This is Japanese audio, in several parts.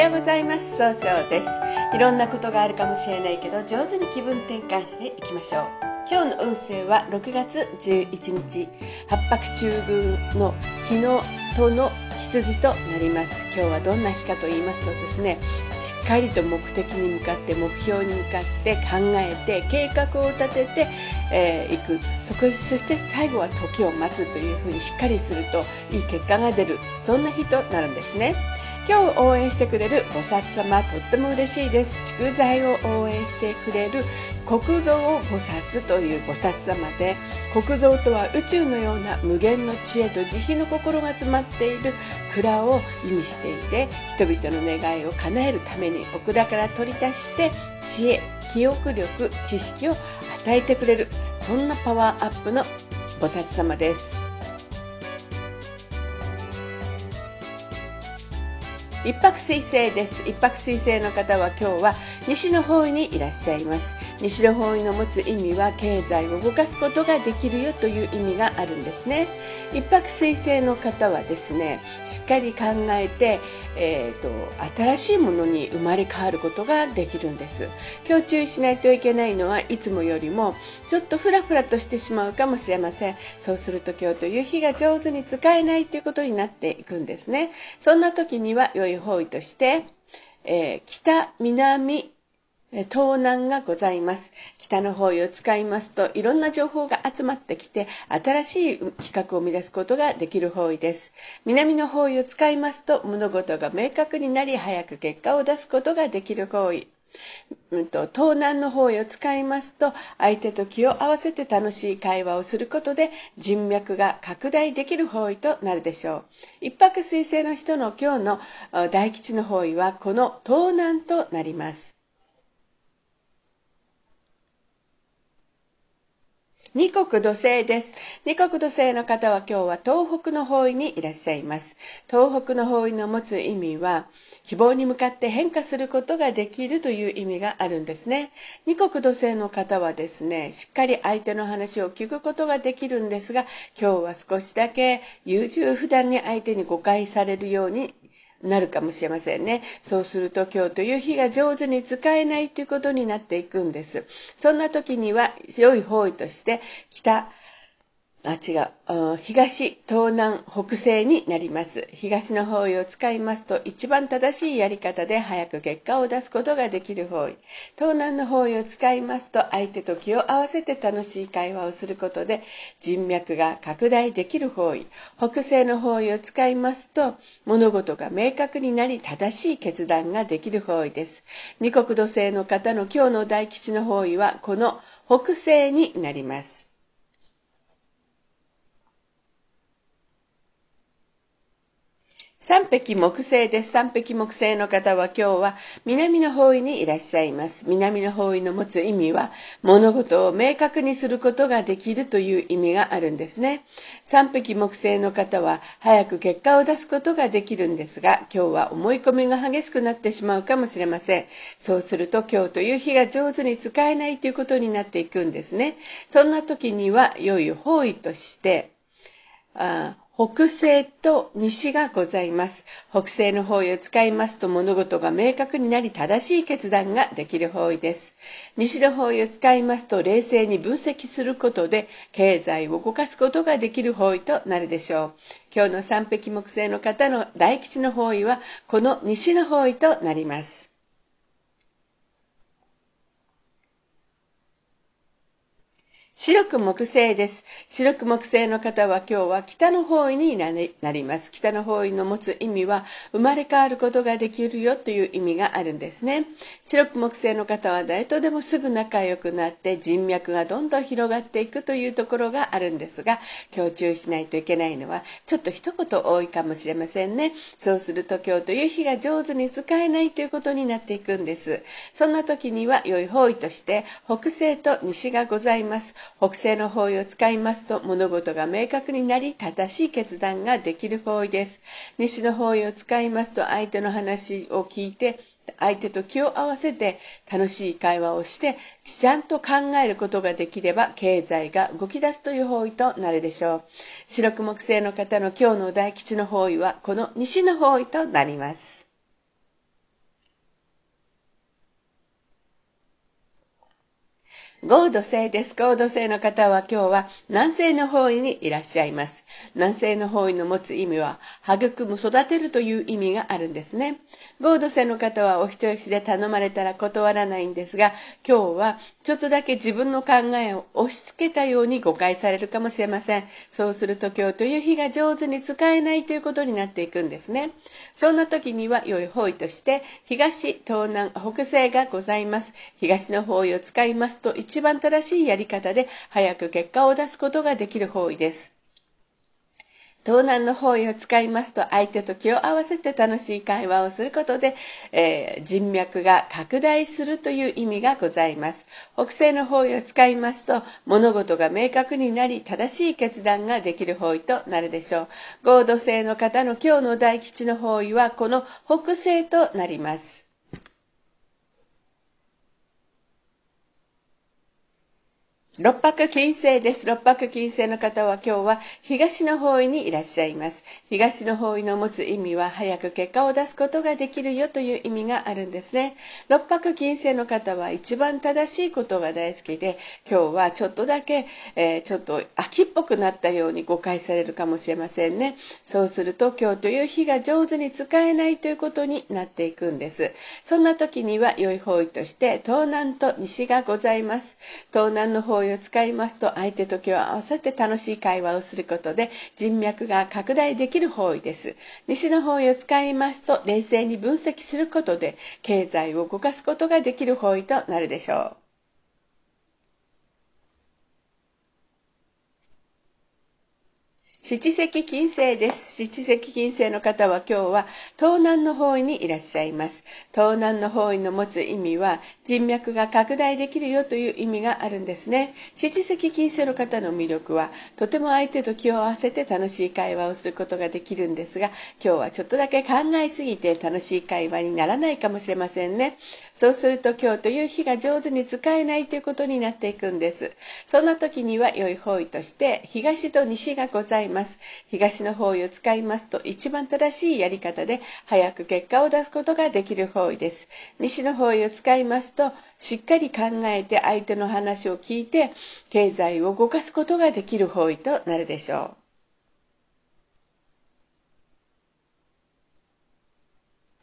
ようございます。総称です。いろんなことがあるかもしれないけど上手に気分転換していきましょう。今日の運勢は6月11日。八白中宮の日のとの羊となります。今日はどんな日かと言いますとですねしっかりと目的に向かって目標に向かって考えて計画を立てて、えー、いく。そこそして最後は時を待つというふうにしっかりするといい結果が出る。そんな日となるんですね。今日応援してくれる菩薩様とっても嬉しいです。蓄財を応援してくれる国蔵菩薩という菩薩様で国蔵とは宇宙のような無限の知恵と慈悲の心が詰まっている蔵を意味していて人々の願いを叶えるためにお蔵から取り出して知恵記憶力知識を与えてくれるそんなパワーアップの菩薩様です。一泊水星です。一泊水星の方は今日は西の方にいらっしゃいます。西の方位の持つ意味は経済を動かすことができるよという意味があるんですね。一泊水星の方はですねしっかり考えてえーと、新しいものに生まれ変わることができるんです。今日注意しないといけないのはいつもよりもちょっとフラフラとしてしまうかもしれません。そうすると今日という日が上手に使えないということになっていくんですね。そんな時には良い方位として、えー、北南盗難がございます。北の方位を使いますといろんな情報が集まってきて新しい企画を生み出すことができる方位です。南の方位を使いますと物事が明確になり早く結果を出すことができる方位。うんと、東南の方位を使いますと相手と気を合わせて楽しい会話をすることで人脈が拡大できる方位となるでしょう一泊水星の人の今日の大吉の方位はこの東南となります二国土星です。二国土星の方は今日は東北の方位にいらっしゃいます。東北の方位の持つ意味は、希望に向かって変化することができるという意味があるんですね。二国土星の方はですね、しっかり相手の話を聞くことができるんですが、今日は少しだけ優柔不断に相手に誤解されるようになるかもしれませんね。そうすると今日という日が上手に使えないということになっていくんです。そんな時には良い方位として北、あ、違う。東、東南、北西になります。東の方位を使いますと、一番正しいやり方で早く結果を出すことができる方位。東南の方位を使いますと、相手と気を合わせて楽しい会話をすることで、人脈が拡大できる方位。北西の方位を使いますと、物事が明確になり、正しい決断ができる方位です。二国土星の方の今日の大吉の方位は、この北西になります。三匹木星です。三匹木星の方は今日は南の方位にいらっしゃいます。南の方位の持つ意味は物事を明確にすることができるという意味があるんですね。三匹木星の方は早く結果を出すことができるんですが、今日は思い込みが激しくなってしまうかもしれません。そうすると今日という日が上手に使えないということになっていくんですね。そんな時には良い方位として、あ北西と西がございます。北西の方位を使いますと物事が明確になり正しい決断ができる方位です。西の方位を使いますと冷静に分析することで経済を動かすことができる方位となるでしょう。今日の三匹木星の方の大吉の方位はこの西の方位となります。白く木星です。白く木星の方は今日は北の方位になります。北の方位の持つ意味は生まれ変わることができるよという意味があるんですね。白く木星の方は誰とでもすぐ仲良くなって人脈がどんどん広がっていくというところがあるんですが、今日注意しないといけないのはちょっと一言多いかもしれませんね。そうすると今日という日が上手に使えないということになっていくんです。そんな時には良い方位として北西と西がございます。北西の方位を使いますと物事が明確になり正しい決断ができる方位です。西の方位を使いますと相手の話を聞いて相手と気を合わせて楽しい会話をしてちゃんと考えることができれば経済が動き出すという方位となるでしょう。白く木星の方の今日の大吉の方位はこの西の方位となります。合土星です。合土星の方は今日は南西の方位にいらっしゃいます。南西の方位の持つ意味は、育む、育てるという意味があるんですね。合土星の方はお人よしで頼まれたら断らないんですが、今日はちょっとだけ自分の考えを押し付けたように誤解されるかもしれません。そうすると今日という日が上手に使えないということになっていくんですね。そんな時には良い方位として、東、東南、北西がございます。東の方位を使いますと、一番正しいやり方で早く結果を出すことができる方位です。東南の方位を使いますと相手と気を合わせて楽しい会話をすることで、えー、人脈が拡大するという意味がございます。北西の方位を使いますと物事が明確になり正しい決断ができる方位となるでしょう。合土星の方の今日の大吉の方位はこの北西となります。六白金星です。六白金星の方は今日は東の方位にいらっしゃいます。東の方位の持つ意味は早く結果を出すことができるよという意味があるんですね。六白金星の方は一番正しいことが大好きで、今日はちょっとだけ、えー、ちょっと秋っぽくなったように誤解されるかもしれませんね。そうすると今日という日が上手に使えないということになっていくんです。そんな時には良い方位として東南と西がございます。東南の方位を使いますと相手と気を合わせて楽しい会話をすることで人脈が拡大できる方位です。西の方位を使いますと冷静に分析することで経済を動かすことができる方位となるでしょう。七石金星です。七石金星の方は今日は東南の方位にいらっしゃいます。東南の方位の持つ意味は人脈が拡大できるよという意味があるんですね。七石金星の方の魅力はとても相手と気を合わせて楽しい会話をすることができるんですが今日はちょっとだけ考えすぎて楽しい会話にならないかもしれませんね。そうすると今日という日が上手に使えないということになっていくんです。そんな時には良い方位として東と西がございます。東の方位を使いますと一番正しいやり方で早く結果を出すことができる方位です。西の方位を使いますとしっかり考えて相手の話を聞いて経済を動かすことができる方位となるでしょう。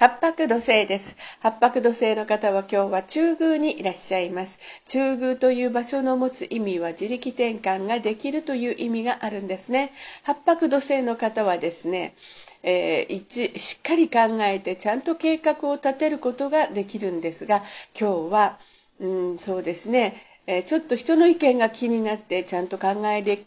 八白土星です。八白土星の方は今日は中宮にいらっしゃいます。中宮という場所の持つ意味は自力転換ができるという意味があるんですね。八白土星の方はですね、えー、一しっかり考えてちゃんと計画を立てることができるんですが、今日は、うん、そうですね、えちょっと人の意見が気になってちゃんと考えで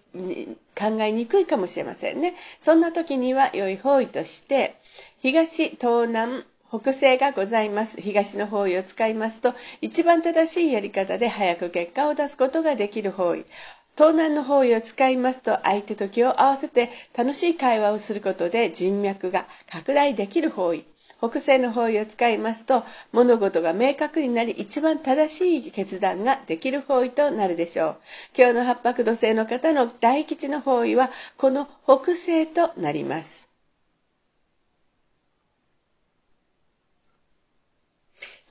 考えにくいかもしれませんね。そんな時には良い方位として東、東南、北西がございます。東の方位を使いますと、一番正しいやり方で早く結果を出すことができる方位。東南の方位を使いますと、相手と気を合わせて楽しい会話をすることで人脈が拡大できる方位。北西の方位を使いますと、物事が明確になり、一番正しい決断ができる方位となるでしょう。今日の八白土星の方の大吉の方位は、この北西となります。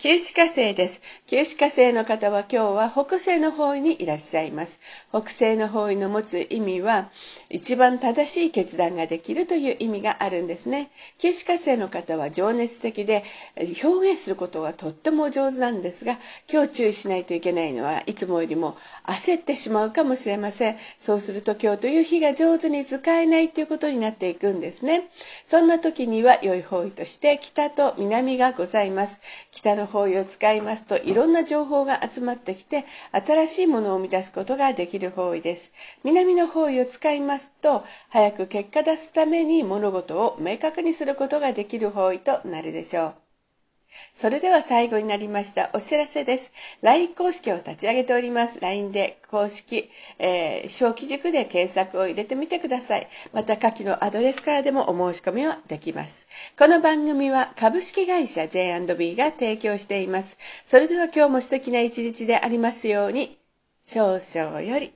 九死火星です。九死火星の方は今日は北西の方位にいらっしゃいます。北西の方位の持つ意味は、一番正しい決断ができるという意味があるんですね。九死火星の方は情熱的で、表現することはとっても上手なんですが、今日注意しないといけないのは、いつもよりも焦ってしまうかもしれません。そうすると今日という日が上手に使えないということになっていくんですね。そんな時には良い方位として北と南がございます。北の方位を使いますといろんな情報が集まってきて新しいものを生み出すことができる方位です。南の方位を使いますと早く結果出すために物事を明確にすることができる方位となるでしょう。それでは最後になりましたお知らせです。LINE 公式を立ち上げております。LINE で公式、えー、小規塾で検索を入れてみてください。また下記のアドレスからでもお申し込みはできます。この番組は株式会社 J&B が提供しています。それでは今日も素敵な一日でありますように、少々より。